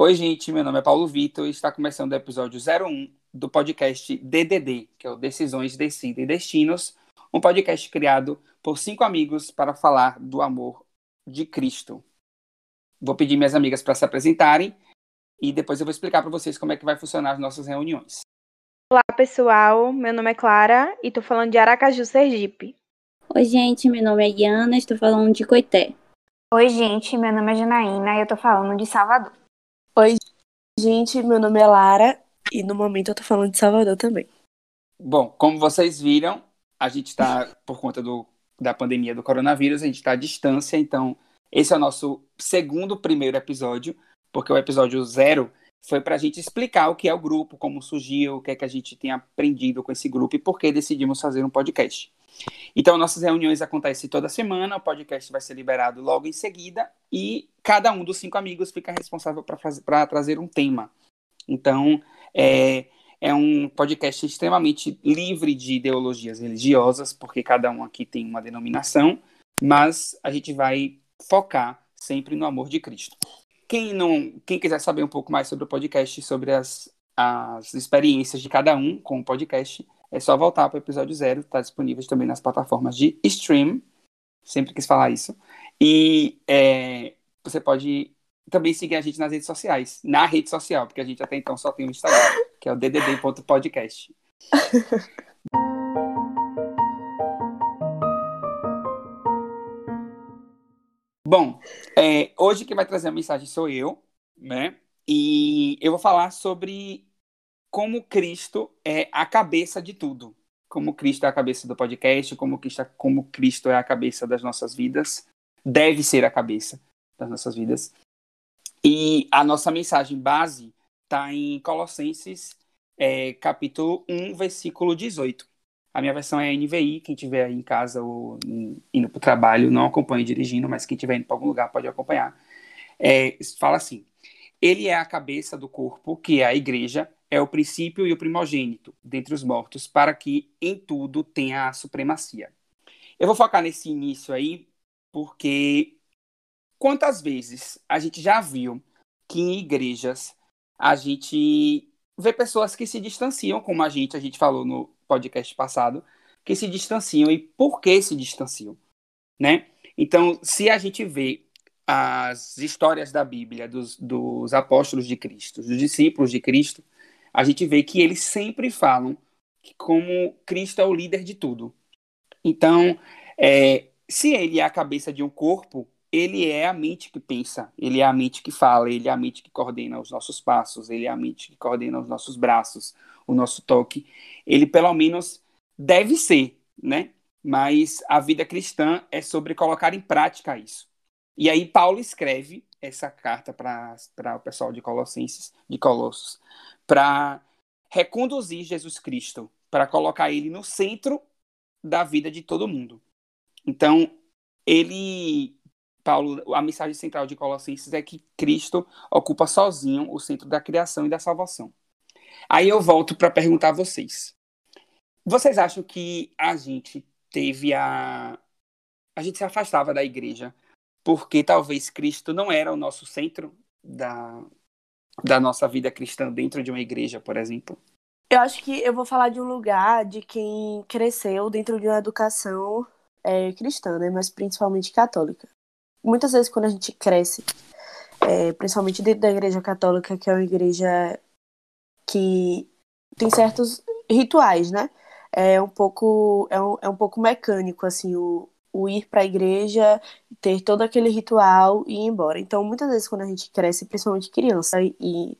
Oi, gente, meu nome é Paulo Vitor e está começando o episódio 01 do podcast DDD, que é o Decisões, Decida e Destinos, um podcast criado por cinco amigos para falar do amor de Cristo. Vou pedir minhas amigas para se apresentarem e depois eu vou explicar para vocês como é que vai funcionar as nossas reuniões. Olá, pessoal. Meu nome é Clara e estou falando de Aracaju, Sergipe. Oi, gente. Meu nome é Guiana e estou falando de Coité. Oi, gente. Meu nome é Janaína e eu estou falando de Salvador. Oi, gente. Meu nome é Lara e no momento eu estou falando de Salvador também. Bom, como vocês viram, a gente está, por conta do, da pandemia do coronavírus, a gente está à distância, então esse é o nosso segundo primeiro episódio, porque o episódio zero foi para a gente explicar o que é o grupo, como surgiu, o que é que a gente tem aprendido com esse grupo e por que decidimos fazer um podcast. Então, nossas reuniões acontecem toda semana, o podcast vai ser liberado logo em seguida e cada um dos cinco amigos fica responsável para trazer um tema. Então, é, é um podcast extremamente livre de ideologias religiosas, porque cada um aqui tem uma denominação, mas a gente vai focar sempre no amor de Cristo. Quem não, quem quiser saber um pouco mais sobre o podcast, sobre as, as experiências de cada um com o podcast, é só voltar para o episódio zero, está disponível também nas plataformas de stream, sempre quis falar isso. E é, você pode também seguir a gente nas redes sociais, na rede social, porque a gente até então só tem o Instagram, que é o ddd.podcast. Bom, é, hoje quem vai trazer a mensagem sou eu, né? E eu vou falar sobre como Cristo é a cabeça de tudo. Como Cristo é a cabeça do podcast, como Cristo, é, como Cristo é a cabeça das nossas vidas, deve ser a cabeça das nossas vidas. E a nossa mensagem base está em Colossenses, é, capítulo 1, versículo 18. A minha versão é NVI, quem tiver aí em casa ou indo para o trabalho, não acompanhe dirigindo, mas quem tiver indo para algum lugar pode acompanhar. É, fala assim: Ele é a cabeça do corpo, que é a igreja, é o princípio e o primogênito dentre os mortos, para que em tudo tenha a supremacia. Eu vou focar nesse início aí, porque quantas vezes a gente já viu que em igrejas a gente vê pessoas que se distanciam, como a gente, a gente falou no podcast passado, que se distanciam e por que se distanciam, né? Então, se a gente vê as histórias da Bíblia dos, dos apóstolos de Cristo, dos discípulos de Cristo, a gente vê que eles sempre falam que como Cristo é o líder de tudo. Então, é, se ele é a cabeça de um corpo, ele é a mente que pensa, ele é a mente que fala, ele é a mente que coordena os nossos passos, ele é a mente que coordena os nossos braços, o nosso toque. Ele, pelo menos, deve ser, né? Mas a vida cristã é sobre colocar em prática isso. E aí, Paulo escreve essa carta para o pessoal de Colossenses, de Colossos, para reconduzir Jesus Cristo, para colocar ele no centro da vida de todo mundo. Então, ele Paulo, a mensagem central de Colossenses é que Cristo ocupa sozinho o centro da criação e da salvação. Aí eu volto para perguntar a vocês. Vocês acham que a gente teve a. A gente se afastava da igreja porque talvez Cristo não era o nosso centro da, da nossa vida cristã dentro de uma igreja, por exemplo? Eu acho que eu vou falar de um lugar de quem cresceu dentro de uma educação é, cristã, né? mas principalmente católica muitas vezes quando a gente cresce, é, principalmente dentro da igreja católica, que é uma igreja que tem certos rituais, né? É um pouco, é um, é um pouco mecânico, assim, o, o ir para a igreja, ter todo aquele ritual e ir embora. Então, muitas vezes quando a gente cresce, principalmente criança, e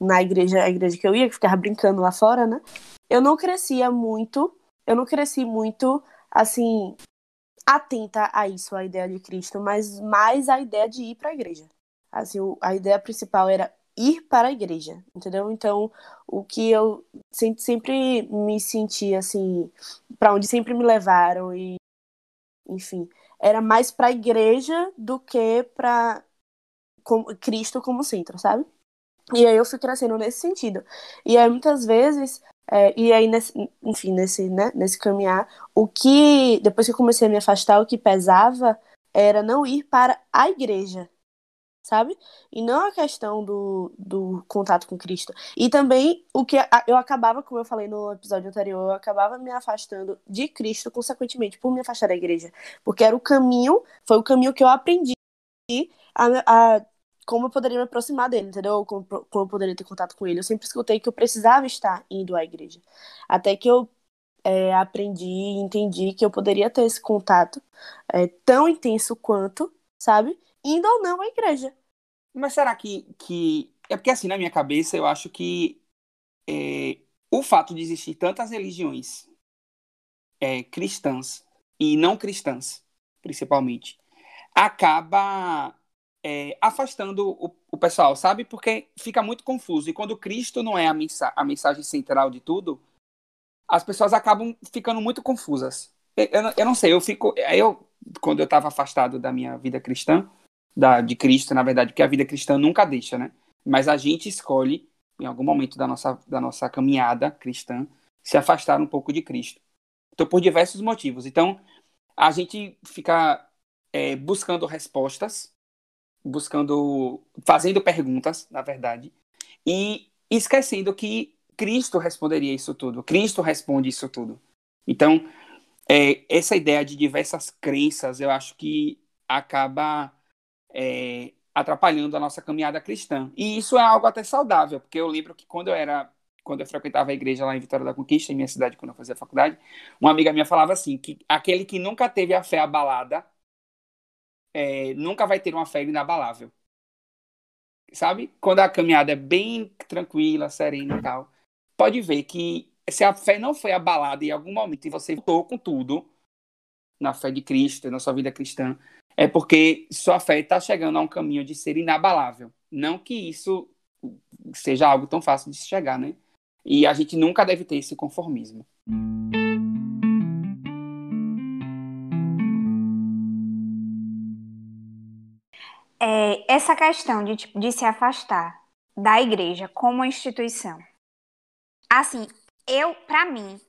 na igreja, a igreja que eu ia, que ficava brincando lá fora, né? Eu não crescia muito, eu não cresci muito, assim, atenta a isso, a ideia de Cristo, mas mais a ideia de ir para a igreja. Assim, a ideia principal era ir para a igreja, entendeu? Então, o que eu sempre, sempre me senti assim, para onde sempre me levaram e enfim, era mais para a igreja do que para Cristo como centro, sabe? E aí eu fui crescendo nesse sentido. E aí muitas vezes é, e aí, nesse, enfim, nesse, né, nesse caminhar, o que, depois que eu comecei a me afastar, o que pesava era não ir para a igreja, sabe? E não a questão do, do contato com Cristo. E também o que eu acabava, como eu falei no episódio anterior, eu acabava me afastando de Cristo, consequentemente, por me afastar da igreja. Porque era o caminho, foi o caminho que eu aprendi a, a- como eu poderia me aproximar dele, entendeu? Como, como eu poderia ter contato com ele. Eu sempre escutei que eu precisava estar indo à igreja. Até que eu é, aprendi e entendi que eu poderia ter esse contato é, tão intenso quanto, sabe? Indo ou não à igreja. Mas será que, que. É porque, assim, na minha cabeça, eu acho que é, o fato de existir tantas religiões é, cristãs e não cristãs, principalmente, acaba é, afastando o, o pessoal, sabe? Porque fica muito confuso. E quando Cristo não é a, mensa a mensagem central de tudo, as pessoas acabam ficando muito confusas. Eu, eu, eu não sei, eu fico. Eu, quando eu estava afastado da minha vida cristã, da, de Cristo, na verdade, porque a vida cristã nunca deixa, né? Mas a gente escolhe, em algum momento da nossa, da nossa caminhada cristã, se afastar um pouco de Cristo. Então, por diversos motivos. Então, a gente fica é, buscando respostas, buscando, fazendo perguntas, na verdade, e esquecendo que Cristo responderia isso tudo. Cristo responde isso tudo. Então, é, essa ideia de diversas crenças, eu acho que acaba é, atrapalhando a nossa caminhada cristã. E isso é algo até saudável, porque eu lembro que quando eu era, quando eu frequentava a igreja lá em Vitória da Conquista, em minha cidade, quando eu fazia faculdade, uma amiga minha falava assim, que aquele que nunca teve a fé abalada, é, nunca vai ter uma fé inabalável. Sabe? Quando a caminhada é bem tranquila, serena e tal, pode ver que se a fé não foi abalada em algum momento e você voltou com tudo na fé de Cristo, na sua vida cristã, é porque sua fé está chegando a um caminho de ser inabalável. Não que isso seja algo tão fácil de se chegar, né? E a gente nunca deve ter esse conformismo. É, essa questão de, tipo, de se afastar da igreja como instituição. Assim, eu, pra mim,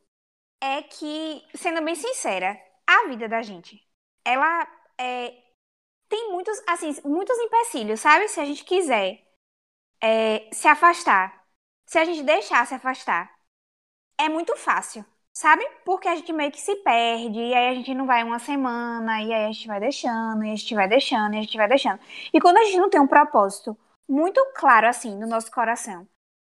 é que, sendo bem sincera, a vida da gente, ela é, tem muitos, assim, muitos empecilhos, sabe? Se a gente quiser é, se afastar, se a gente deixar se afastar, é muito fácil, sabe? Porque a gente meio que se perde, e aí a gente não vai uma semana, e aí a gente vai deixando, e a gente vai deixando, e a gente vai deixando. E quando a gente não tem um propósito muito claro, assim, no nosso coração,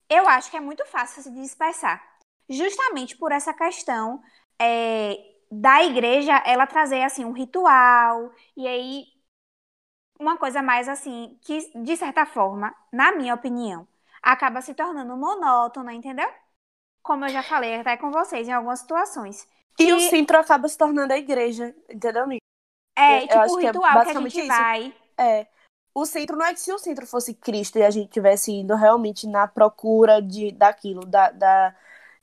eu acho que é muito fácil se dispersar. Justamente por essa questão é, da igreja, ela trazer, assim, um ritual, e aí uma coisa mais, assim, que, de certa forma, na minha opinião, acaba se tornando monótona, entendeu? Como eu já falei até com vocês em algumas situações. E Que- o centro acaba se tornando a igreja, entendeu, amigo? É, Eu tipo, o que é ritual que a gente isso. vai. É. O centro não é que se o centro fosse Cristo e a gente tivesse indo realmente na procura de daquilo, da, da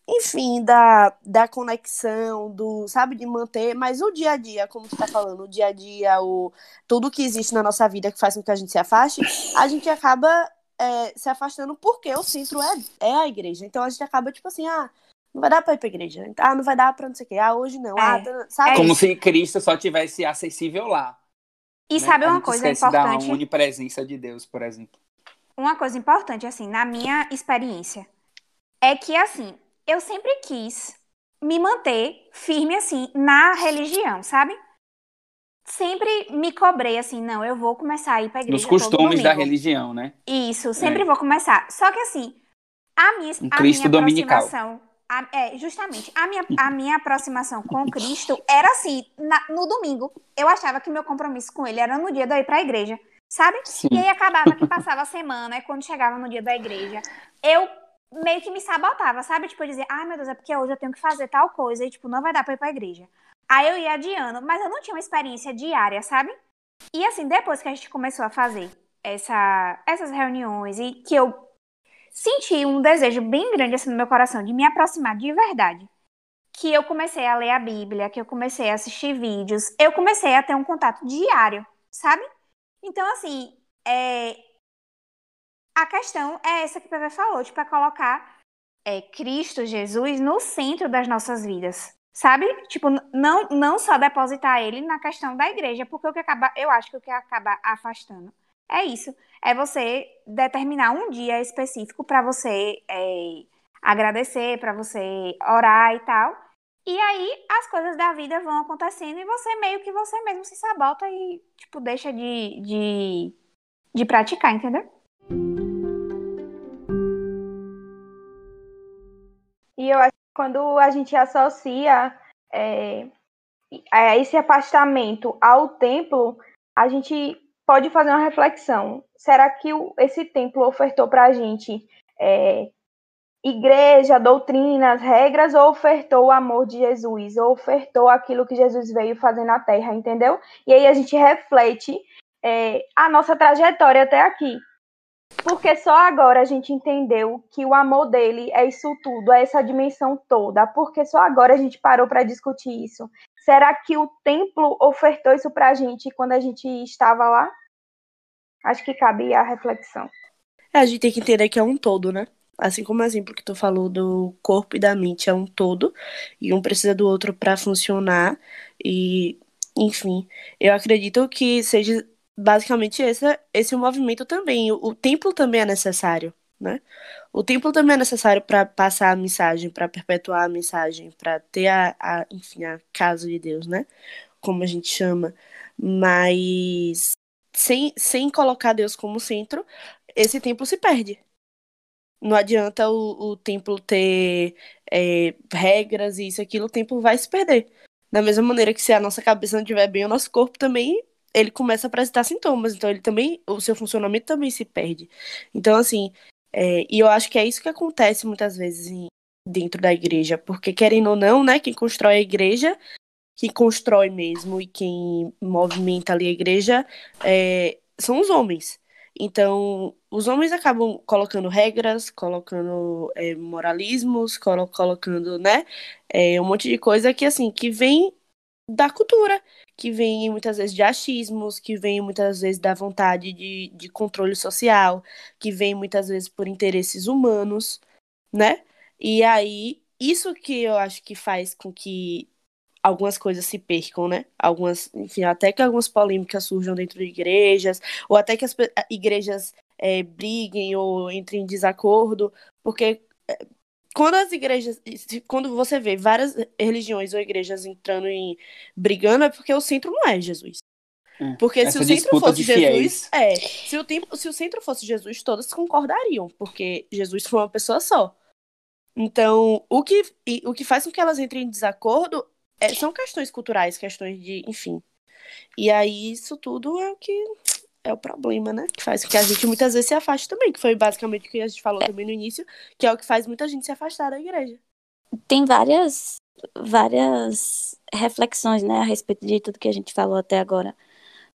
enfim, da, da conexão, do, sabe, de manter, mas o dia a dia, como tu tá falando, o dia a dia, o, tudo que existe na nossa vida que faz com que a gente se afaste, a gente acaba é, se afastando porque o centro é, é a igreja. Então a gente acaba, tipo assim, ah, não vai dar pra ir pra igreja. Ah, não vai dar pra não sei o quê. Ah, hoje não. Ah, É. tá- sabe? Como se Cristo só tivesse acessível lá. E né? sabe uma coisa esquece da importante? onipresença de Deus, por exemplo. Uma coisa importante, assim, na minha experiência, é que, assim, eu sempre quis me manter firme, assim, na religião, sabe? Sempre me cobrei, assim, não, eu vou começar a ir pra igreja Nos costumes da religião, né? Isso, sempre É. vou começar. Só que assim, a minha, Um a Cristo minha dominical. aproximação. a- é, justamente, a minha, a minha aproximação com Cristo era assim, na- no domingo. Eu achava que meu compromisso com ele era no dia de eu ir pra igreja, sabe? Sim. E aí acabava que passava a semana, e quando chegava no dia da igreja, eu meio que me sabotava, sabe? Tipo, eu dizia, ai meu Deus, é porque hoje eu tenho que fazer tal coisa, e tipo, não vai dar pra ir pra igreja. Aí eu ia adiando, mas eu não tinha uma experiência diária, sabe? E assim, depois que a gente começou a fazer essa, essas reuniões e que eu senti um desejo bem grande assim no meu coração de me aproximar de verdade, que eu comecei a ler a Bíblia, que eu comecei a assistir vídeos, eu comecei a ter um contato diário, sabe? Então, assim, é... a questão é essa que o PV falou, tipo, é colocar é, Cristo, Jesus, no centro das nossas vidas, sabe? Tipo, não, não só depositar ele na questão da igreja, porque o que acaba, eu acho que o que acaba afastando É isso. É você determinar um dia específico para você é, agradecer, para você orar e tal. E aí as coisas da vida vão acontecendo e você meio que você mesmo se sabota e, tipo, deixa de, de, de praticar, entendeu? E eu acho que quando a gente associa é, esse afastamento ao templo, a gente pode fazer uma reflexão. Será que esse templo ofertou para a gente é, igreja, doutrinas, regras, ou ofertou o amor de Jesus, ou ofertou aquilo que Jesus veio fazer na terra, entendeu? E aí a gente reflete é, a nossa trajetória até aqui. Porque só agora a gente entendeu que o amor dele é isso tudo, é essa dimensão toda. Porque só agora a gente parou para discutir isso. Será que o templo ofertou isso para a gente quando a gente estava lá? Acho que cabe a reflexão. É, a gente tem que entender que é um todo, né? Assim como o exemplo que tu falou do corpo e da mente é um todo, e um precisa do outro para funcionar, e enfim, eu acredito que seja basicamente esse, esse movimento também. O, o templo também é necessário, né? O templo também é necessário para passar a mensagem, para perpetuar a mensagem, para ter a, a, enfim, a casa de Deus, né? Como a gente chama. Mas sem, sem colocar Deus como centro, esse templo se perde. Não adianta o, o templo ter é, regras e isso aquilo, o templo vai se perder. Da mesma maneira que se a nossa cabeça não estiver bem, o nosso corpo também ele começa a apresentar sintomas. Então ele também, o seu funcionamento também se perde. Então, assim, é, e eu acho que é isso que acontece muitas vezes em, dentro da igreja, porque querendo ou não, né, quem constrói a igreja, quem constrói mesmo e quem movimenta ali a igreja é, são os homens. Então, os homens acabam colocando regras, colocando é, moralismos, colo colocando, né, é, um monte de coisa que, assim, que vem da cultura, que vem muitas vezes de achismos, que vem muitas vezes da vontade de, de controle social, que vem muitas vezes por interesses humanos, né? E aí, isso que eu acho que faz com que algumas coisas se percam, né? Algumas, enfim, até que algumas polêmicas surjam dentro de igrejas, ou até que as igrejas é, briguem ou entrem em desacordo, porque é, quando as igrejas, quando você vê várias religiões ou igrejas entrando em brigando, é porque o centro não é Jesus. É, porque se o centro fosse Jesus, é, se o tempo, se o centro fosse Jesus, todas concordariam, porque Jesus foi uma pessoa só. Então, o que, o que faz com que elas entrem em desacordo é, são questões culturais, questões de, enfim. E aí isso tudo é o que é o problema, né? Que faz com que a gente muitas vezes se afaste também, que foi basicamente o que a gente falou é. também no início, que é o que faz muita gente se afastar da igreja. Tem várias várias reflexões, né, a respeito de tudo que a gente falou até agora.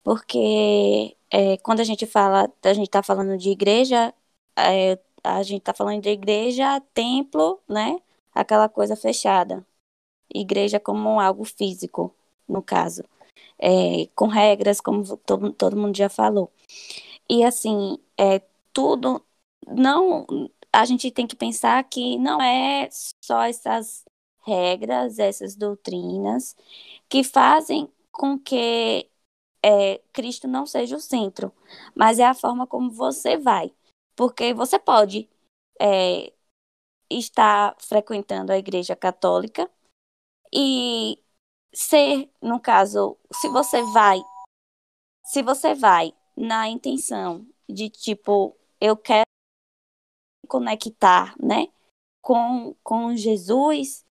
Porque é, quando a gente fala, a gente tá falando de igreja, é, a gente tá falando de igreja, templo, né? Aquela coisa fechada igreja como algo físico, no caso, é, com regras, como todo, todo mundo já falou. E assim, é, tudo não. A gente tem que pensar que não é só essas regras, essas doutrinas que fazem com que é, Cristo não seja o centro, mas é a forma como você vai. Porque você pode é, estar frequentando a igreja católica e ser, no caso, se você vai, se você vai na intenção de tipo, eu quero conectar, né, com, com Jesus,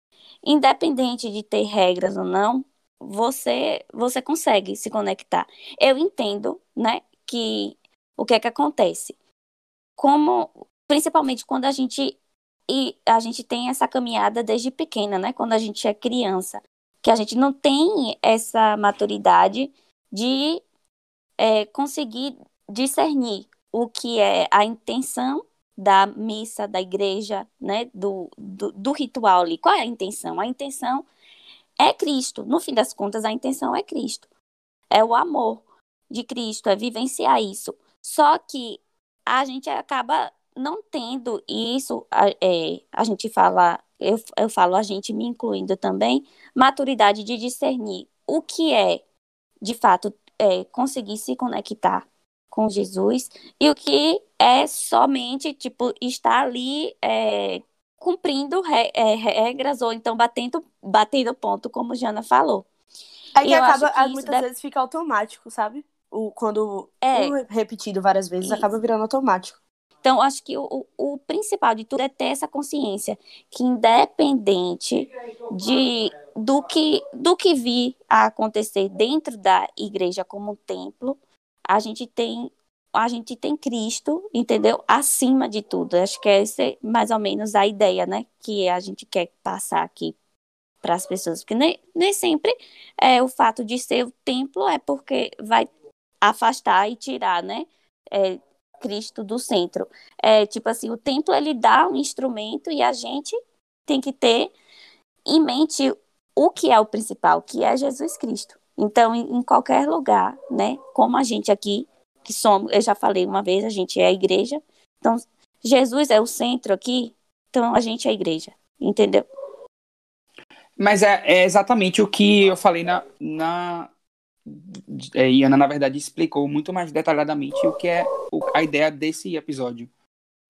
independente de ter regras ou não, você você consegue se conectar. Eu entendo, né, que o que é que acontece? Como principalmente quando a gente e a gente tem essa caminhada desde pequena, né? Quando a gente é criança, que a gente não tem essa maturidade de é, conseguir discernir o que é a intenção da missa, da igreja, né? Do, do, do ritual ali. Qual é a intenção? A intenção é Cristo. No fim das contas, a intenção é Cristo. É o amor de Cristo, é vivenciar isso. Só que a gente acaba não tendo isso, é, a gente fala, eu, eu falo a gente me incluindo também, maturidade de discernir o que é, de fato, é, conseguir se conectar com Jesus e o que é somente, tipo, estar ali é, cumprindo re, é, regras ou então batendo, batendo ponto, como Jana falou. É que acaba, que muitas deve... vezes fica automático, sabe? O, quando é, um repetido várias vezes, isso. acaba virando automático. Então, acho que o, o principal de tudo é ter essa consciência que, independente de, do, que, do que vir a acontecer dentro da igreja como um templo, a gente tem a gente tem Cristo, entendeu? Acima de tudo. Acho que essa é mais ou menos a ideia, né? Que a gente quer passar aqui para as pessoas. Porque nem, nem sempre é, o fato de ser o templo é porque vai afastar e tirar, né? É, Cristo do centro. É tipo assim, o templo ele dá um instrumento e a gente tem que ter em mente o que é o principal, que é Jesus Cristo. Então, em, qualquer lugar, né? Como a gente aqui que somos, eu já falei uma vez, a gente é a igreja. Então, Jesus é o centro aqui, então a gente é a igreja, entendeu? Mas é, é exatamente o que eu falei na, na, é, e Ana, na verdade, explicou muito mais detalhadamente o que é a ideia desse episódio.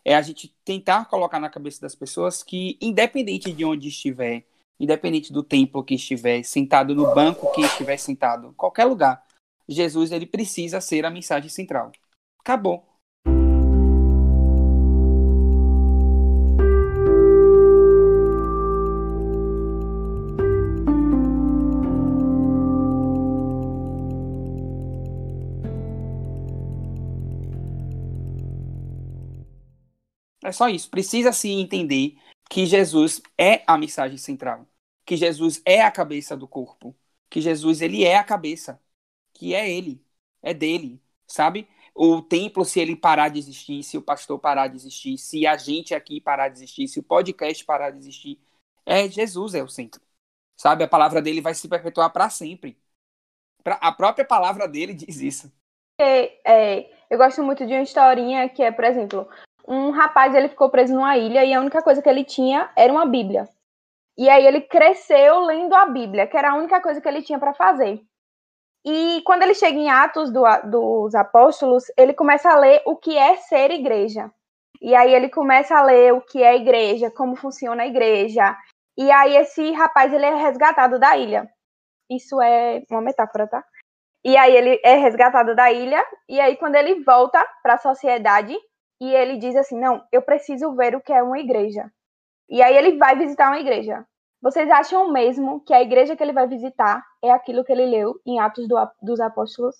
É a gente tentar colocar na cabeça das pessoas que, independente de onde estiver, independente do templo que estiver, sentado no banco que estiver sentado, qualquer lugar, Jesus ele precisa ser a mensagem central. Acabou. É só isso. Precisa se entender que Jesus é a mensagem central, que Jesus é a cabeça do corpo, que Jesus ele é a cabeça, que é ele, é dele, sabe? O templo, se ele parar de existir, se o pastor parar de existir, se a gente aqui parar de existir, se o podcast parar de existir, é Jesus é o centro, sabe? A palavra dele vai se perpetuar para sempre. A própria palavra dele diz isso. É, é, eu gosto muito de uma historinha que é, por exemplo, um rapaz ele ficou preso numa ilha e a única coisa que ele tinha era uma Bíblia. E aí ele cresceu lendo a Bíblia, que era a única coisa que ele tinha para fazer. E quando ele chega em Atos do, dos Apóstolos, ele começa a ler o que é ser igreja. E aí ele começa a ler o que é igreja, como funciona a igreja. E aí esse rapaz ele é resgatado da ilha. Isso é uma metáfora, tá? E aí ele é resgatado da ilha e aí quando ele volta para a sociedade, e ele diz assim: Não, eu preciso ver o que é uma igreja. E aí ele vai visitar uma igreja. Vocês acham mesmo que a igreja que ele vai visitar é aquilo que ele leu em Atos do, dos Apóstolos?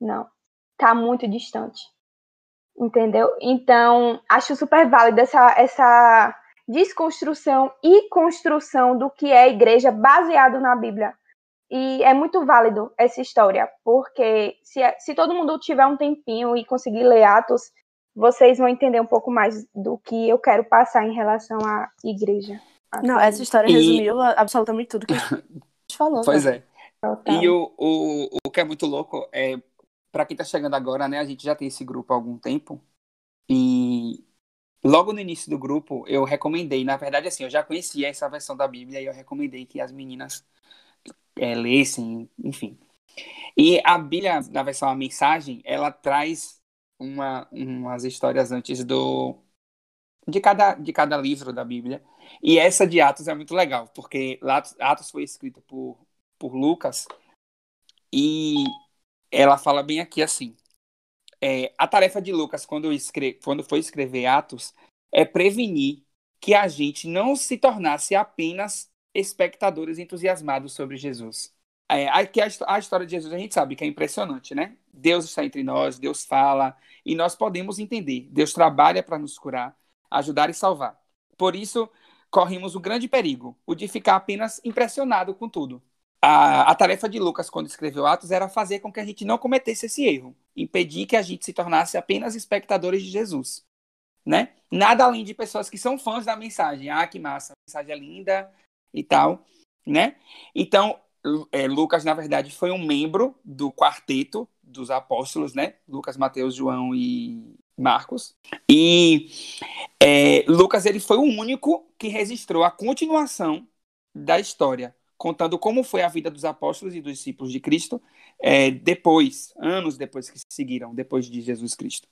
Não. Está muito distante. Entendeu? Então, acho super válida essa, essa desconstrução e construção do que é a igreja baseado na Bíblia. E é muito válido essa história, porque se, se todo mundo tiver um tempinho e conseguir ler Atos, vocês vão entender um pouco mais do que eu quero passar em relação à igreja. Não, essa história e... resumiu absolutamente tudo que a gente falou. Pois né? é. Total. E o, o, o que é muito louco é, para quem tá chegando agora, né, a gente já tem esse grupo há algum tempo, e logo no início do grupo eu recomendei, na verdade assim, eu já conhecia essa versão da Bíblia e eu recomendei que as meninas é, lessem, enfim. E a Bíblia, na versão A Mensagem, ela traz uma, umas histórias antes do de cada, de cada livro da Bíblia. E essa de Atos é muito legal, porque Atos foi escrito por, por Lucas e ela fala bem aqui assim. É, a tarefa de Lucas, quando, escre quando foi escrever Atos, é prevenir que a gente não se tornasse apenas espectadores entusiasmados sobre Jesus. É, a, a história de Jesus a gente sabe que é impressionante, né? Deus está entre nós, Deus fala, e nós podemos entender. Deus trabalha para nos curar, ajudar e salvar. Por isso, corremos o grande perigo, o de ficar apenas impressionado com tudo. A, a, tarefa de Lucas, quando escreveu Atos, era fazer com que a gente não cometesse esse erro, impedir que a gente se tornasse apenas espectadores de Jesus. Né? Nada além de pessoas que são fãs da mensagem. Ah, que massa, a mensagem é linda e tal. Né? Então, é, Lucas, na verdade, foi um membro do quarteto dos apóstolos, né? Lucas, Mateus, João e Marcos. E é, Lucas ele foi o único que registrou a continuação da história, contando como foi a vida dos apóstolos e dos discípulos de Cristo é, depois, anos depois que se seguiram, depois de Jesus Cristo.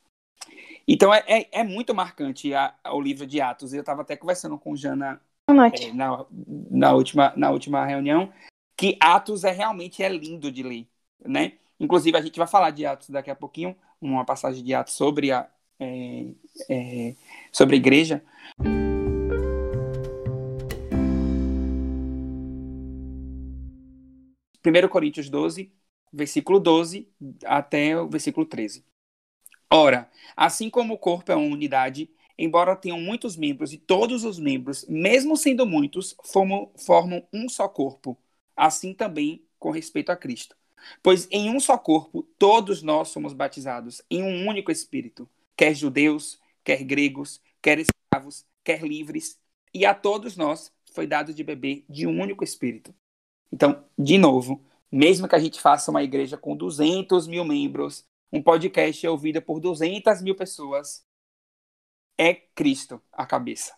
Então é, é, é muito marcante a, a, o livro de Atos. Eu estava até conversando com Jana é, na, na, última, na última reunião que Atos é realmente é lindo de ler, né? Inclusive a gente vai falar de Atos daqui a pouquinho, uma passagem de Atos sobre a é, é, sobre a igreja. 1 Coríntios 12, versículo 12 até o versículo 13. Ora, assim como o corpo é uma unidade, embora tenham muitos membros e todos os membros, mesmo sendo muitos, formam, formam um só corpo, assim também com respeito a Cristo. Pois em um só corpo todos nós somos batizados, em um único Espírito, quer judeus, quer gregos, quer escravos, quer livres, e a todos nós foi dado de beber de um único Espírito. Então, de novo, mesmo que a gente faça uma igreja com 200 mil membros, um podcast é ouvido por 200 mil pessoas, é Cristo a cabeça.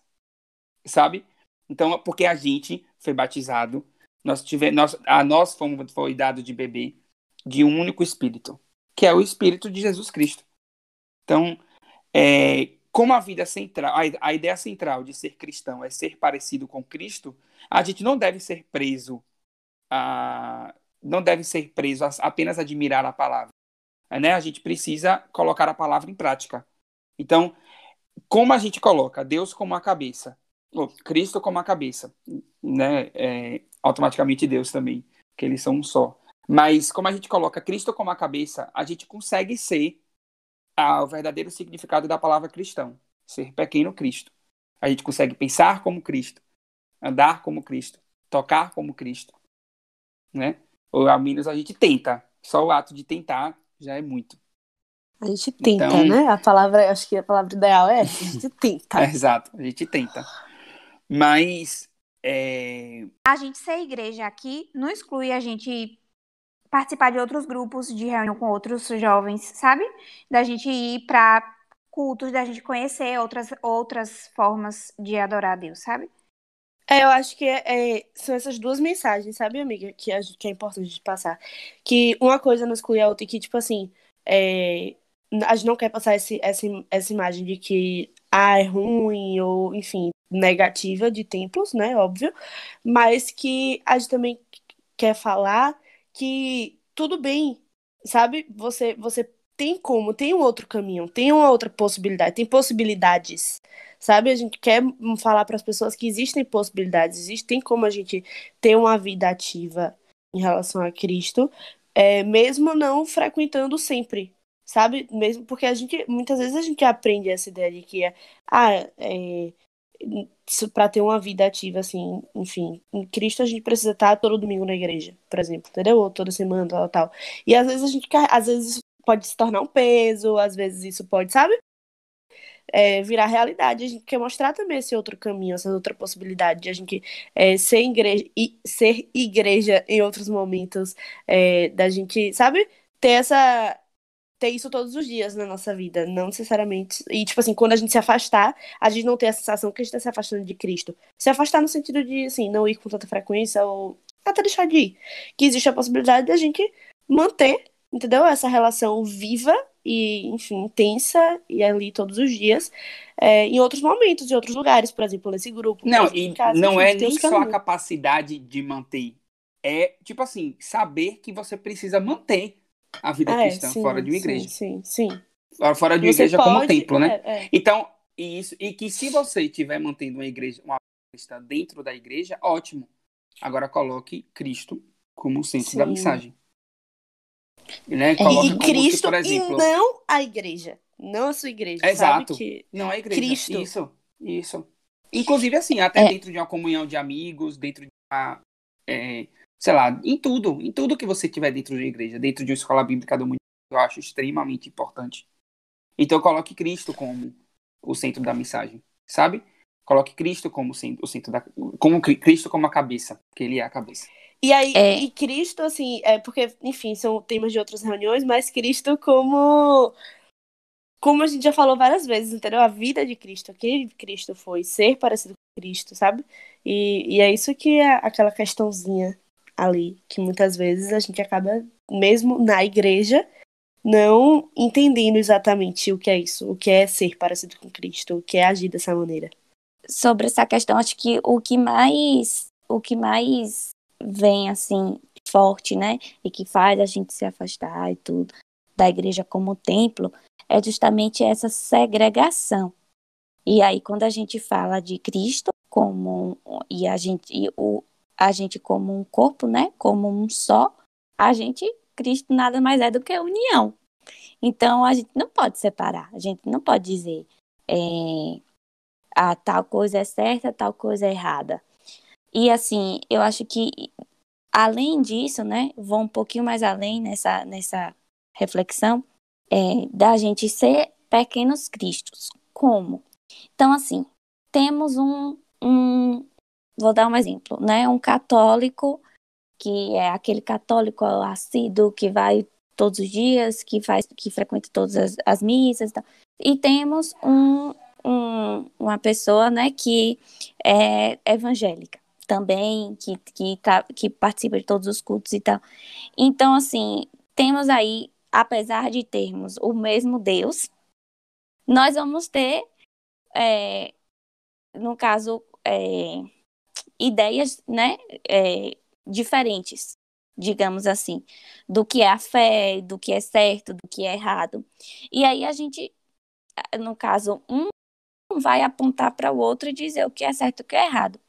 Sabe? Então, porque a gente foi batizado, nós tivemos, nós, a nós fomos, foi dado de beber de um único Espírito, que é o Espírito de Jesus Cristo. Então, é, como a vida central, a, a ideia central de ser cristão é ser parecido com Cristo, a gente não deve ser preso a, não deve ser preso a apenas admirar a palavra. Né? A gente precisa colocar a palavra em prática. Então, como a gente coloca Deus como a cabeça, ou Cristo como a cabeça, né? É, automaticamente Deus também, que eles são um só. Mas como a gente coloca Cristo como a cabeça, a gente consegue ser o verdadeiro significado da palavra cristão, ser pequeno Cristo. A gente consegue pensar como Cristo, andar como Cristo, tocar como Cristo, né? Ou ao menos a gente tenta. Só o ato de tentar já é muito. A gente tenta, então, né? A palavra, acho que a palavra ideal é a gente tenta. é, exato, a gente tenta. Mas é... a gente ser igreja aqui não exclui a gente participar de outros grupos de reunião com outros jovens, sabe? Da gente ir para cultos, da gente conhecer outras outras formas de adorar a Deus, sabe? É, eu acho que é, é, são essas duas mensagens, sabe, amiga, que, a, que é importante de passar. Que uma coisa não exclui a outra, e que, tipo assim, é, a gente não quer passar esse, essa, essa imagem de que ah, é ruim, ou, enfim, negativa de templos, né, óbvio, mas que a gente também quer falar que tudo bem, sabe, você, você tem como, tem um outro caminho, tem uma outra possibilidade, tem possibilidades, sabe? A gente quer falar para as pessoas que existem possibilidades, existem como a gente ter uma vida ativa em relação a Cristo, é, mesmo não frequentando sempre, sabe? Mesmo porque a gente muitas vezes a gente aprende essa ideia de que é, ah, é, para ter uma vida ativa assim, enfim, em Cristo a gente precisa estar todo domingo na igreja, por exemplo, entendeu? Ou toda semana, tal, tal. E às vezes a gente às vezes isso pode se tornar um peso, às vezes isso pode, sabe? é, virar realidade. A gente quer mostrar também esse outro caminho, essa outra possibilidade de a gente é, ser, igreja, e, ser igreja em outros momentos, é, da gente, sabe, ter essa. Ter isso todos os dias na nossa vida, não necessariamente. E, tipo assim, quando a gente se afastar, a gente não ter a sensação que a gente está se afastando de Cristo. Se afastar no sentido de, assim, não ir com tanta frequência ou até deixar de ir. Que existe a possibilidade da gente manter, entendeu? Essa relação viva e, enfim, intensa e ali todos os dias, é, em outros momentos, em outros lugares, por exemplo, nesse grupo. Não, e casa, não é nem só a capacidade de manter, é, tipo assim, saber que você precisa manter a vida é, cristã sim, fora de uma igreja. Sim, sim. sim. Fora de uma você igreja pode, como templo, né? É, é. Então, e, isso, e que se você estiver mantendo uma igreja, uma cristã dentro da igreja, ótimo. Agora coloque Cristo como centro sim. da mensagem. Né? e Cristo por exemplo, e não a igreja. Não a sua igreja. Exato. Que... Não a igreja. Cristo. Isso, isso. Inclusive, assim, até é. dentro de uma comunhão de amigos, dentro de uma. Sei lá, em tudo. Em tudo que você tiver dentro de uma igreja, dentro de uma escola bíblica do mundo, eu acho extremamente importante. Então, coloque Cristo como o centro da mensagem, sabe? Coloque Cristo como o centro da. Como Cristo como a cabeça, que ele é a cabeça. E aí, é. e Cristo, assim, é porque, enfim, são temas de outras reuniões, mas Cristo como como a gente já falou várias vezes, entendeu? A vida de Cristo, aquele Cristo foi ser parecido com Cristo, sabe? E, e é isso que é aquela questãozinha ali, que muitas vezes a gente acaba, mesmo na igreja, não entendendo exatamente o que é isso, o que é ser parecido com Cristo, o que é agir dessa maneira. Sobre essa questão, acho que o que mais, o que mais vem assim forte, né, e que faz a gente se afastar e tudo da igreja como templo, é justamente essa segregação. E aí quando a gente fala de Cristo como e a gente e o a gente como um corpo, né, como um só, a gente Cristo nada mais é do que união. Então a gente não pode separar, a gente não pode dizer é, a tal coisa é certa, tal coisa é errada. E assim, eu acho que além disso, né, vou um pouquinho mais além nessa, nessa reflexão, é, da gente ser pequenos cristos. Como? Então, assim, temos um, um, vou dar um exemplo, né, um católico que é aquele católico assíduo que vai todos os dias, que faz, que frequenta todas as, as missas e tal. E temos um, um, uma pessoa, né, que é evangélica também, que, que, tá, que participa de todos os cultos e tal. Então, assim, temos aí, apesar de termos o mesmo Deus, nós vamos ter, é, no caso, é, ideias, né, é, diferentes, digamos assim, do que é a fé, do que é certo, do que é errado. E aí a gente, no caso, um vai apontar para o outro e dizer o que é certo e o que é errado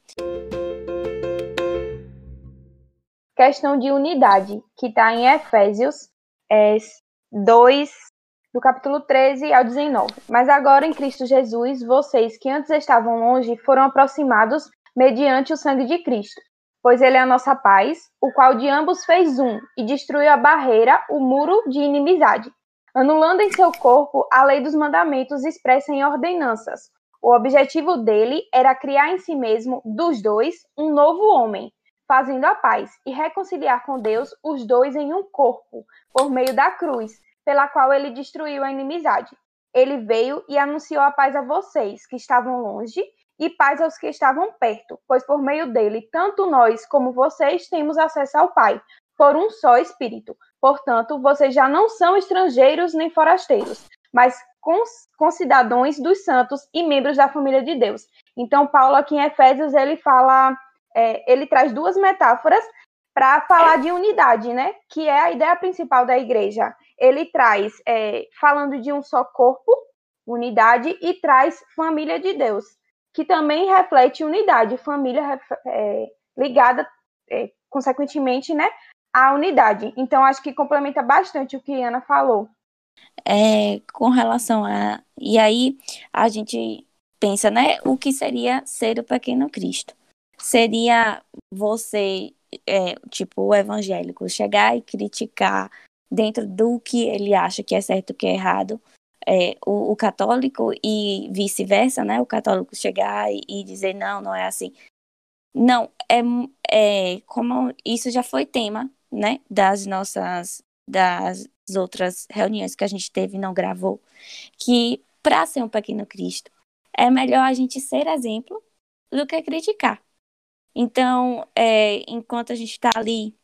questão de unidade, que está em Efésios é, 2, do capítulo 13 ao 19. Mas agora em Cristo Jesus, vocês que antes estavam longe foram aproximados mediante o sangue de Cristo, pois ele é a nossa paz, o qual de ambos fez um e destruiu a barreira, o muro de inimizade, anulando em seu corpo a lei dos mandamentos expressa em ordenanças. O objetivo dele era criar em si mesmo, dos dois, um novo homem fazendo a paz e reconciliar com Deus os dois em um corpo, por meio da cruz, pela qual ele destruiu a inimizade. Ele veio e anunciou a paz a vocês que estavam longe e paz aos que estavam perto, pois por meio dele, tanto nós como vocês temos acesso ao Pai, por um só Espírito. Portanto, vocês já não são estrangeiros nem forasteiros, mas concidadãos dos santos e membros da família de Deus. Então, Paulo, aqui em Efésios, ele fala é, ele traz duas metáforas para falar de unidade, né? Que é a ideia principal da igreja. Ele traz é, falando de um só corpo, unidade, e traz família de Deus, que também reflete unidade, família é, ligada, é, consequentemente, né, à unidade. Então, acho que complementa bastante o que Ana falou. É, com relação a. E aí, a gente pensa, né, o que seria ser o pequeno Cristo seria você, é, tipo, o evangélico, chegar e criticar dentro do que ele acha que é certo e que é errado, é, o, o, católico e vice-versa, né? O católico chegar e, e, dizer não, não é assim. Não, é, é como isso já foi tema, né? Das nossas, das outras reuniões que a gente teve e não gravou, que para ser um pequeno Cristo é melhor a gente ser exemplo do que criticar. Então, é, enquanto a gente está ali,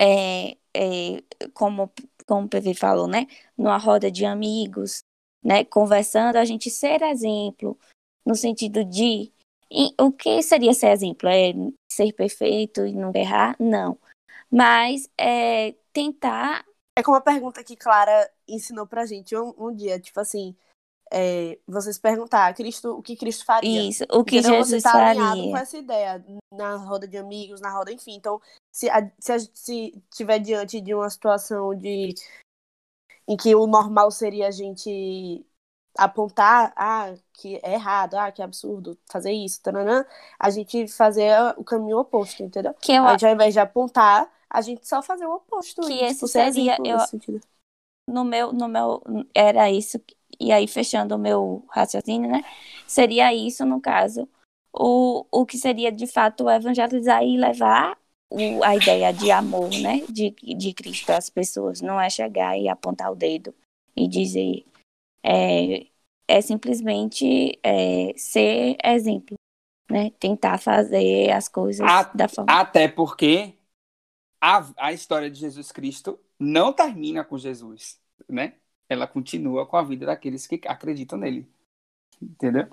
é, é, como, como o PV falou, né, numa roda de amigos, né, conversando, a gente ser exemplo, no sentido de e, o que seria ser exemplo? É ser perfeito e não errar? Não. Mas é tentar. É como a pergunta que Clara ensinou pra gente um, um dia, tipo assim, é, vocês perguntar Cristo, o que Cristo faria. Isso, o que então, Jesus você tá faria. com essa ideia na roda de amigos, na roda, enfim. Então, se a, se a se tiver diante de uma situação de em que o normal seria a gente apontar, ah, que é errado, ah, que absurdo fazer isso, taranã, a gente fazer o caminho oposto, entendeu? Que eu... A gente, ao invés de apontar, a gente só fazer o oposto. Que esse seria, eu, no meu, no meu, era isso e aí fechando o meu raciocínio, né? Seria isso, no caso, o, o que seria de fato evangelizar e levar o, a ideia de amor, né? De, de Cristo às pessoas. Não é chegar e apontar o dedo e dizer É, é simplesmente é, ser exemplo, né? Tentar fazer as coisas A- da forma. Até porque a, a história de Jesus Cristo não termina com Jesus, né? Ela continua com a vida daqueles que acreditam nele. Entendeu?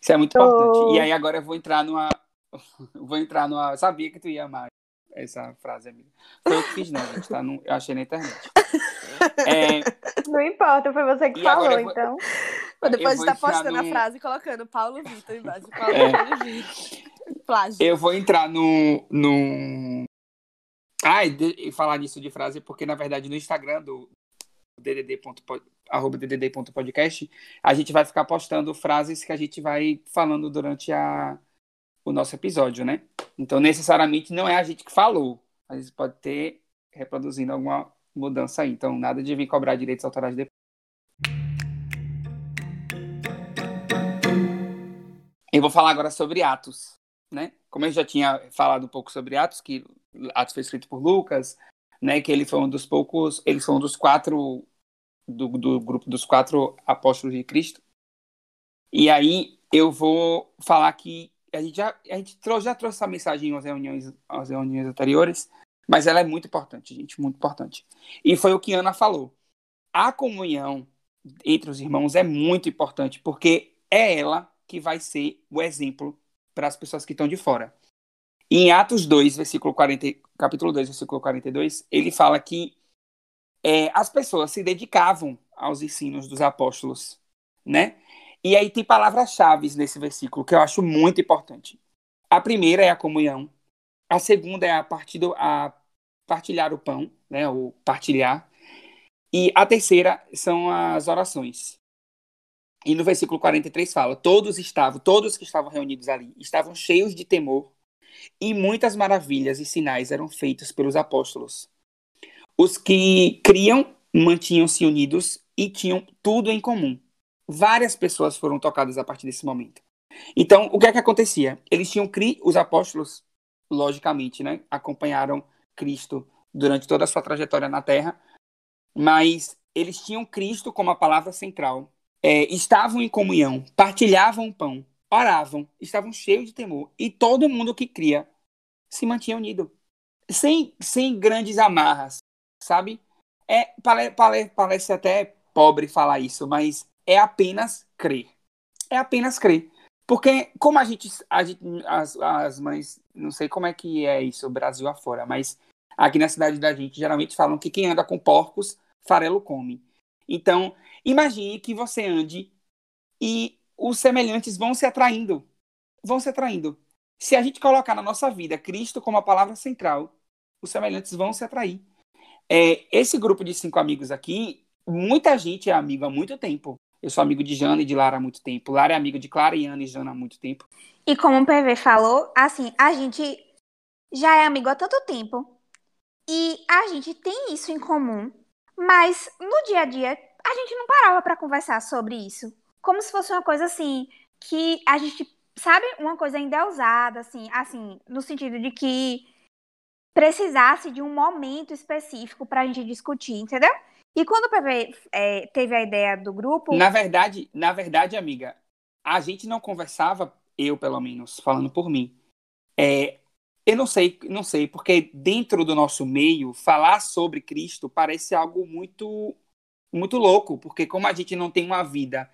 Isso é muito Oh. importante. E aí agora eu vou entrar numa. Vou entrar numa. eu Sabia que tu ia amar essa frase, amiga. Foi eu que fiz, não, gente. Tá no... Eu achei na internet. É, Não importa, foi você que E falou, vou- então. Eu depois está entrar postando a num- frase e colocando Paulo Vitor embaixo. Paulo É. Vitor. Plágio. eu vou entrar no. no... Ah, e de- e falar nisso de frase, porque na verdade no Instagram do ddd.podcast, a gente vai ficar postando frases que a gente vai falando durante a, o nosso episódio, né? Então, necessariamente não é a gente que falou. A gente pode ter reproduzindo alguma mudança aí. Então, nada de vir cobrar direitos autorais depois. Eu vou falar agora sobre Atos, né? Como eu já tinha falado um pouco sobre Atos, que Atos foi escrito por Lucas, né? Que ele foi um dos poucos, ele foi um dos quatro do, do grupo dos quatro apóstolos de Cristo. E aí eu vou falar que a gente já a gente já trouxe essa mensagem às reuniões, às reuniões anteriores, mas ela é muito importante, gente, muito importante. E foi o que Ana falou. A comunhão entre os irmãos é muito importante, porque é ela que vai ser o exemplo para as pessoas que estão de fora. Em Atos 2, versículo 40, capítulo 2, versículo 42, ele fala que é, as pessoas se dedicavam aos ensinos dos apóstolos, né? E aí tem palavras-chave nesse versículo que eu acho muito importante. A primeira é a comunhão, a segunda é a, partido, a partilhar o pão, né? O partilhar. E a terceira são as orações. E no versículo 43 fala: Todos estavam, todos que estavam reunidos ali, estavam cheios de temor, e muitas maravilhas e sinais eram feitos pelos apóstolos. Os que criam mantinham-se unidos e tinham tudo em comum. Várias pessoas foram tocadas a partir desse momento. Então, o que é que acontecia? Eles tinham cri os apóstolos, logicamente, né, acompanharam Cristo durante toda a sua trajetória na Terra, mas eles tinham Cristo como a palavra central é, estavam em comunhão, partilhavam o pão, oravam, estavam cheios de temor, e todo mundo que cria se mantinha unido, sem, sem grandes amarras, sabe? É, pare, pare, parece até pobre falar isso, mas é apenas crer. É apenas crer. Porque, como a gente, a gente as, as mães, não sei como é que é isso, Brasil afora, mas aqui na cidade da gente, geralmente falam que quem anda com porcos, farelo come. Então, imagine que você ande e os semelhantes vão se atraindo. Vão se atraindo. Se a gente colocar na nossa vida Cristo como a palavra central, os semelhantes vão se atrair. É, esse grupo de cinco amigos aqui, muita gente é amigo há muito tempo. Eu sou amigo de Jana e de Lara há muito tempo. Lara é amigo de Clara e Ana e Jana há muito tempo. E como o PV falou, assim, a gente já é amigo há tanto tempo e a gente tem isso em comum, mas no dia a dia a gente não parava para conversar sobre isso, como se fosse uma coisa assim que a gente sabe uma coisa ainda usada, assim, assim, no sentido de que precisasse de um momento específico para a gente discutir, entendeu? E quando o PV é, teve a ideia do grupo, Na verdade, na verdade, amiga, a gente não conversava, eu pelo menos, falando por mim. É, eu não sei, não sei, porque dentro do nosso meio, falar sobre Cristo parece algo muito, muito louco, porque como a gente não tem uma vida,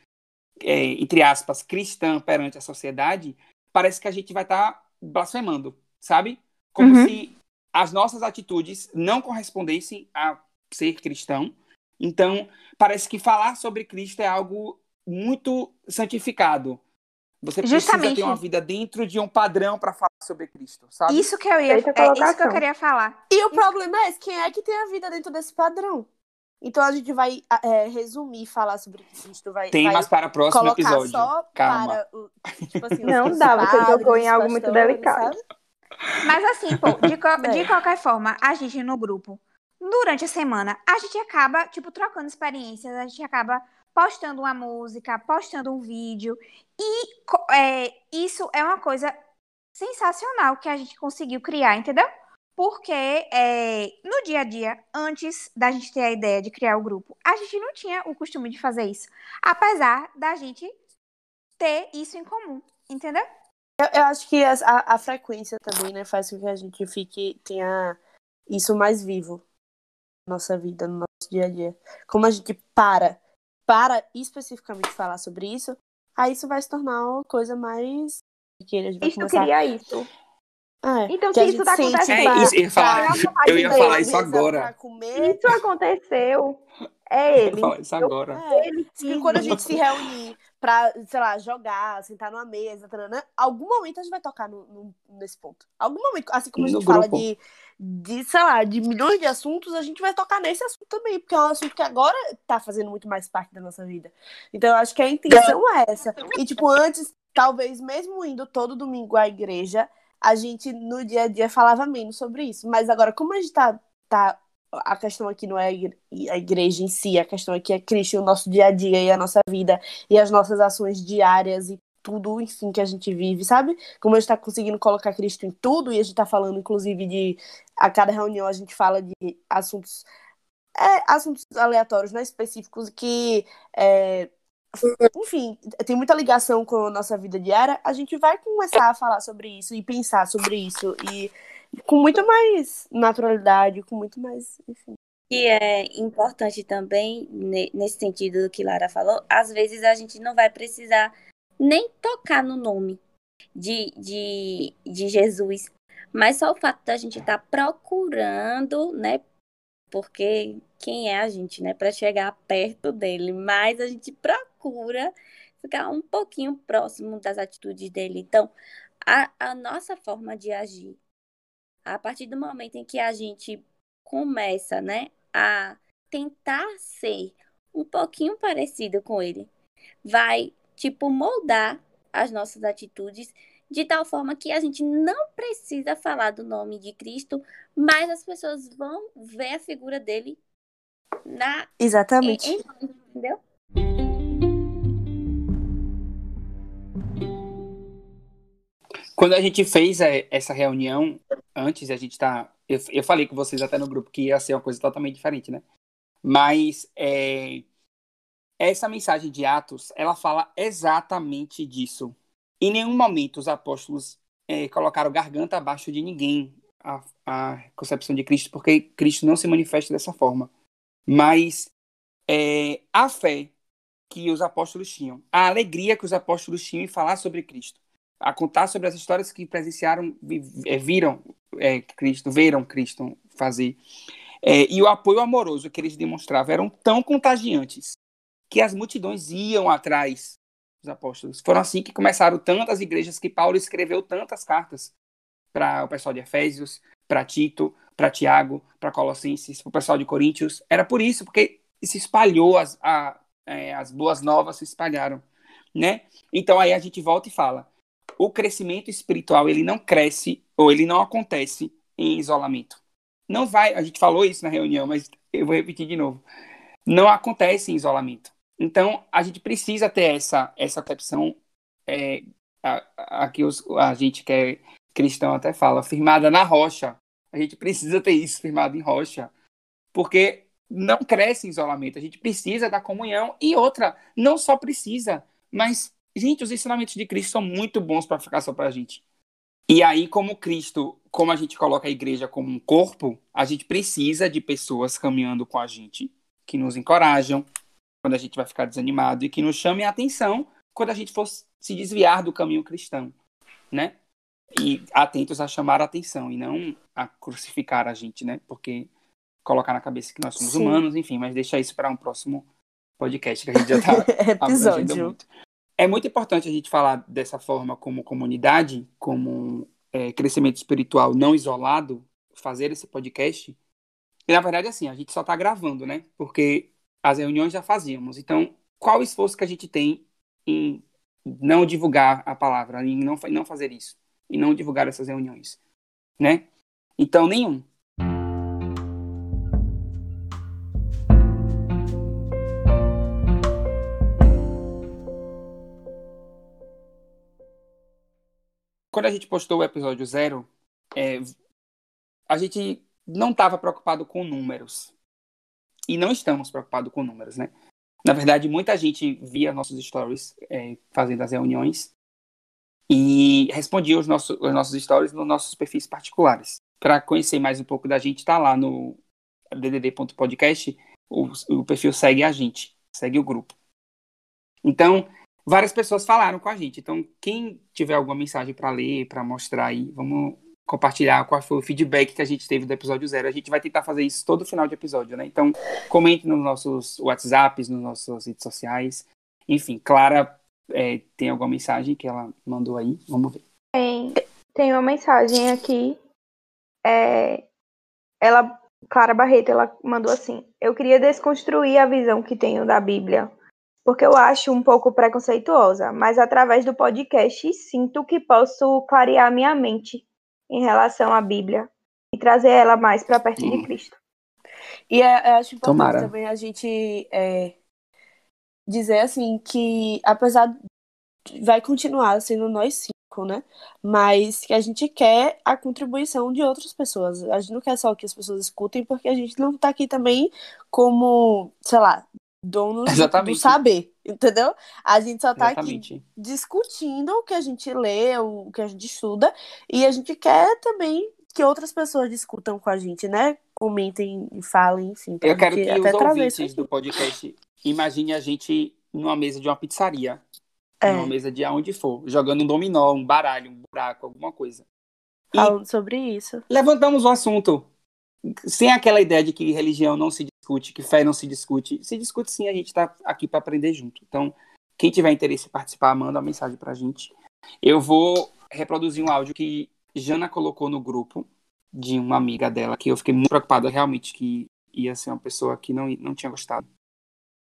é, entre aspas, cristã perante a sociedade, parece que a gente vai estar blasfemando, sabe? Como Uhum. se as nossas atitudes não correspondessem a ser cristão. Então, parece que falar sobre Cristo é algo muito santificado. Você precisa Justamente. ter uma vida dentro de um padrão para falar sobre Cristo, sabe? isso que eu ia, é isso que eu colocação. queria falar. E o problema é quem é que tem a vida dentro desse padrão? Então a gente vai é, resumir, falar sobre Cristo, vai, vai Temas para o próximo episódio. só Calma. para o, tipo assim, Não dá, você tocou em algo muito delicado. sabe? Mas assim, pô, de, co- É. de qualquer forma, a gente no grupo, durante a semana, a gente acaba, tipo, trocando experiências, a gente acaba postando uma música, postando um vídeo. E é, isso é uma coisa sensacional que a gente conseguiu criar, entendeu? Porque é, no dia a dia, antes da gente ter a ideia de criar o grupo, a gente não tinha o costume de fazer isso. Apesar da gente ter isso em comum, entendeu? Eu, eu acho que a, a, a frequência também, né, faz com que a gente fique, tenha isso mais vivo na nossa vida, no nosso dia a dia. Como a gente para, para especificamente falar sobre isso, aí isso vai se tornar uma coisa mais. Que a gente começar... queria isso. É, Então, que se isso tá acontecendo, É isso, eu ia falar, eu ia falar isso agora. Isso aconteceu. É Eu ia ele. falar isso agora. É, Ele quando a gente se reunir pra, sei lá, jogar, sentar numa mesa, taranã, algum momento a gente vai tocar no, no- nesse ponto. Algum momento, assim como a No gente fala grupo. de, de, sei lá, de milhões de assuntos, a gente vai tocar nesse assunto também, porque é um assunto que agora tá fazendo muito mais parte da nossa vida. Então eu acho que a intenção é essa. E, tipo, antes, talvez mesmo indo todo domingo à igreja, a gente no dia a dia falava menos sobre isso. Mas agora, como a gente tá. tá a questão aqui não é a igre- a igreja em si, a questão aqui é Cristo, o nosso dia a dia e a nossa vida e as nossas ações diárias e tudo, enfim, que a gente vive, sabe? Como a gente tá conseguindo colocar Cristo em tudo e a gente tá falando, inclusive, de a cada reunião a gente fala de assuntos é, assuntos aleatórios, né, específicos que é, enfim, tem muita ligação com a nossa vida diária, a gente vai começar a falar sobre isso e pensar sobre isso e com muito mais naturalidade, com muito mais, enfim. E é importante também, ne- nesse sentido do que Lara falou, às vezes a gente não vai precisar nem tocar no nome de, de, de Jesus, mas só o fato da gente estar procurando, né? Porque quem é a gente, né? Para chegar perto dele, mas a gente procura ficar um pouquinho próximo das atitudes dele. Então, a, a nossa forma de agir, a partir do momento em que a gente começa, né, a tentar ser um pouquinho parecido com ele, vai, tipo, moldar as nossas atitudes de tal forma que a gente não precisa falar do nome de Cristo, mas as pessoas vão ver a figura dele na Exatamente. em, entendeu? Quando a gente fez é, essa reunião, antes a gente tá. Eu, eu falei com vocês até no grupo que ia ser uma coisa totalmente diferente, né? Mas é, essa mensagem de Atos, ela fala exatamente disso. Em nenhum momento os apóstolos é, colocaram garganta abaixo de ninguém a, a concepção de Cristo, porque Cristo não se manifesta dessa forma. Mas é, a fé que os apóstolos tinham, a alegria que os apóstolos tinham em falar sobre Cristo, a contar sobre as histórias que presenciaram, é, viram é, Cristo, viram Cristo fazer, é, e o apoio amoroso que eles demonstravam eram tão contagiantes que as multidões iam atrás dos apóstolos. Foram assim que começaram tantas igrejas que Paulo escreveu tantas cartas para o pessoal de Efésios, para Tito, para Tiago, para Colossenses, para o pessoal de Coríntios. Era por isso, porque se espalhou, as, a- é, as boas novas se espalharam, né? Então aí a gente volta e fala, o crescimento espiritual ele não cresce ou ele não acontece em isolamento. Não vai, a gente falou isso na reunião, mas eu vou repetir de novo. Não acontece em isolamento. Então a gente precisa ter essa essa concepção é, a, a, a gente que é cristão até fala, firmada na rocha. A gente precisa ter isso firmado em rocha, porque não cresce em isolamento. A gente precisa da comunhão e outra, não só precisa, mas gente, os ensinamentos de Cristo são muito bons para ficar só para a gente. E aí, como Cristo, como a gente coloca a igreja como um corpo, a gente precisa de pessoas caminhando com a gente, que nos encorajam quando a gente vai ficar desanimado e que nos chamem a atenção quando a gente for se desviar do caminho cristão, né? E atentos a chamar a atenção e não a crucificar a gente, né? Porque colocar na cabeça que nós somos Sim. humanos, enfim, mas deixa isso para um próximo podcast que a gente já está Episódio. muito. É muito importante a gente falar dessa forma como comunidade, como é, crescimento espiritual não isolado, fazer esse podcast. E na verdade, assim, a gente só está gravando, né? Porque as reuniões já fazíamos. Então, qual o esforço que a gente tem em não divulgar a palavra, em não, não fazer isso, em não divulgar essas reuniões, né? Então, nenhum. Quando a gente postou o episódio zero, é, a gente não estava preocupado com números. E não estamos preocupados com números, né? Na verdade, muita gente via nossos stories é, fazendo as reuniões e respondia os nossos, os nossos stories nos nossos perfis particulares. Para conhecer mais um pouco da gente, tá lá no ddd.podcast, o, o perfil segue a gente, segue o grupo. Então, várias pessoas falaram com a gente. Então, quem tiver alguma mensagem para ler, para mostrar aí, vamos compartilhar qual foi o feedback que a gente teve do episódio zero. A gente vai tentar fazer isso todo final de episódio, né? Então, comente nos nossos WhatsApps, nas nossas redes sociais. Enfim, Clara é, tem alguma mensagem que ela mandou aí? Vamos ver. Tem, tem uma mensagem aqui. É, ela, Clara Barreto, ela mandou assim: Eu queria desconstruir a visão que tenho da Bíblia porque eu acho um pouco preconceituosa, mas através do podcast sinto que posso clarear minha mente em relação à Bíblia e trazer ela mais para perto de Cristo. E é, eu acho importante Tomara. também a gente é, dizer assim que apesar de, vai continuar sendo nós cinco, né? Mas que a gente quer a contribuição de outras pessoas. A gente não quer só que as pessoas escutem, porque a gente não tá aqui também como, sei lá, donos do Exatamente. saber, entendeu? A gente só tá aqui Exatamente. discutindo o que a gente lê, o que a gente estuda, e a gente quer também que outras pessoas discutam com a gente, né? Comentem e falem, enfim. Eu quero que os ouvintes aqui. do podcast imaginem a gente numa mesa de uma pizzaria. É. Numa mesa de aonde for. Jogando um dominó, um baralho, um buraco, alguma coisa. E Falando sobre isso. levantamos o assunto. Sem aquela ideia de que religião não se discute, que fé não se discute. Se discute sim, a gente está aqui para aprender junto. Então, quem tiver interesse em participar, manda uma mensagem para a gente. Eu vou reproduzir um áudio que Jana colocou no grupo de uma amiga dela, que eu fiquei muito preocupada realmente que ia ser uma pessoa que não, não tinha gostado.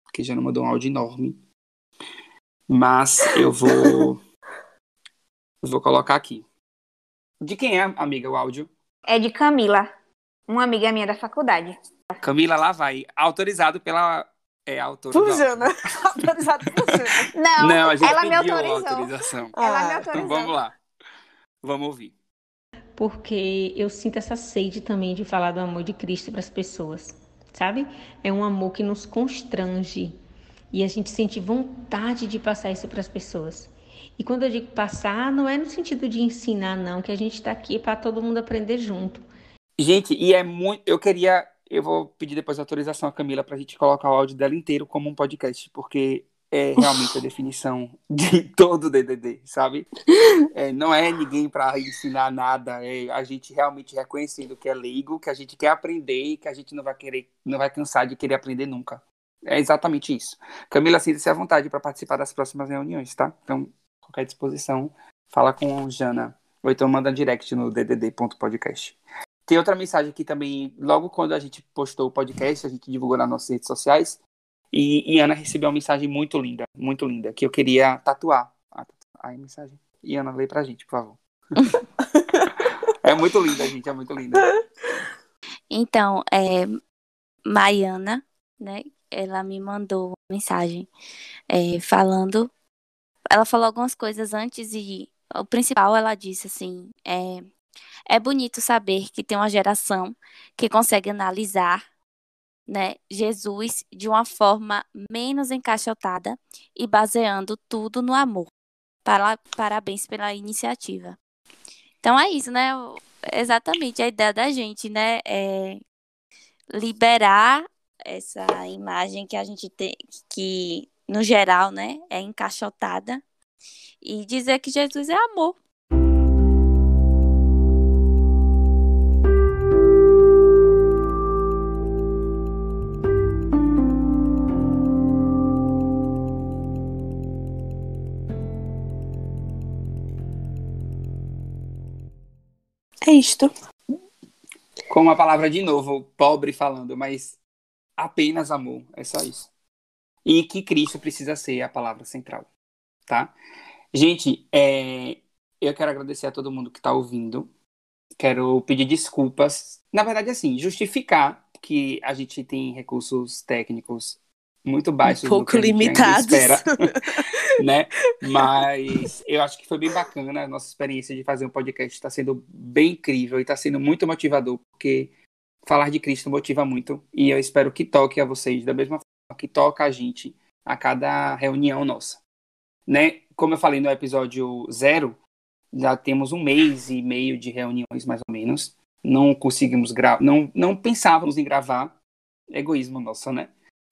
Porque Jana mandou um áudio enorme. Mas eu vou. vou colocar aqui. De quem é, amiga, o áudio? É de Camila, uma amiga minha da faculdade. Camila, lá vai. Autorizado pela é, autora. do áudio. Fujana. Autorizado por Jana. Não, Não, a gente ela me autorizou. autorização. Ela me Ah, autorizou. Então vamos lá. Vamos ouvir. porque eu sinto essa sede também de falar do amor de Cristo para as pessoas, sabe? É um amor que nos constrange e a gente sente vontade de passar isso para as pessoas. E quando eu digo passar, não é no sentido de ensinar, não, que a gente está aqui para todo mundo aprender junto. Gente, e é muito. Eu queria. Eu vou pedir depois autorização à Camila pra gente colocar o áudio dela inteiro como um podcast, porque é realmente a definição de todo o DDD, sabe? É, não é ninguém pra ensinar nada, é a gente realmente reconhecendo que é leigo, que a gente quer aprender e que a gente não vai querer, não vai cansar de querer aprender nunca. É exatamente isso. Camila, sinta-se à vontade para participar das próximas reuniões, tá? Então, qualquer disposição, fala com Jana. Ou então manda direct no ddd.podcast. Tem outra mensagem aqui também, logo quando a gente postou o podcast, a gente divulgou nas nossas redes sociais. E, e Ana recebeu uma mensagem muito linda, muito linda, que eu queria tatuar. Ah, Ai, mensagem. E Ana, lê pra gente, por favor. é muito linda, gente, é muito linda. Então, é, Maiana, né? Ela me mandou uma mensagem é, falando. Ela falou algumas coisas antes e o principal ela disse assim: é, é bonito saber que tem uma geração que consegue analisar né, Jesus de uma forma menos encaixotada e baseando tudo no amor. Para, parabéns pela iniciativa. Então é isso, né? Exatamente a ideia da gente, né? É liberar essa imagem que a gente tem, que no geral, né, é encaixotada e dizer que Jesus é amor. É isto. Com uma palavra de novo, pobre falando, mas apenas amor, é só isso. E que Cristo precisa ser a palavra central, tá? Gente, é, eu quero agradecer a todo mundo que está ouvindo. Quero pedir desculpas. Na verdade, assim, justificar que a gente tem recursos técnicos muito baixos. Um pouco a limitados. espera. né? Mas eu acho que foi bem bacana a nossa experiência de fazer um podcast. Está sendo bem incrível e está sendo muito motivador, porque falar de Cristo motiva muito. E eu espero que toque a vocês da mesma forma que toca a gente a cada reunião nossa. Né? Como eu falei no episódio zero, já temos um mês e meio de reuniões, mais ou menos. Não conseguimos gravar, não, não pensávamos em gravar. Egoísmo nosso, né?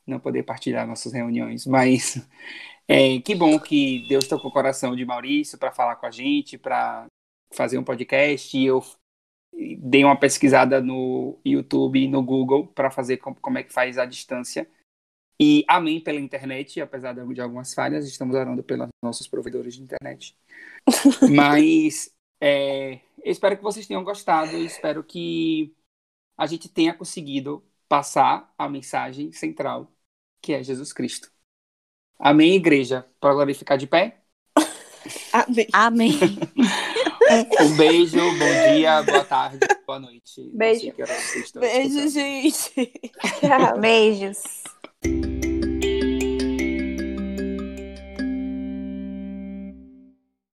Não poder partilhar nossas reuniões, mas é, que bom que Deus tocou o coração de Maurício para falar com a gente, para fazer um podcast. E eu dei uma pesquisada no YouTube e no Google para fazer como, é que faz a distância. E amém pela internet, apesar de algumas falhas, estamos orando pelos nossos provedores de internet. Mas é, espero que vocês tenham gostado e espero que a gente tenha conseguido passar a mensagem central, que é Jesus Cristo. Amém, igreja. Para glorificar de pé? Amém. Amém. um beijo, bom dia, boa tarde, boa noite. Beijo. Beijo, escutando. gente. Tchau. Beijos.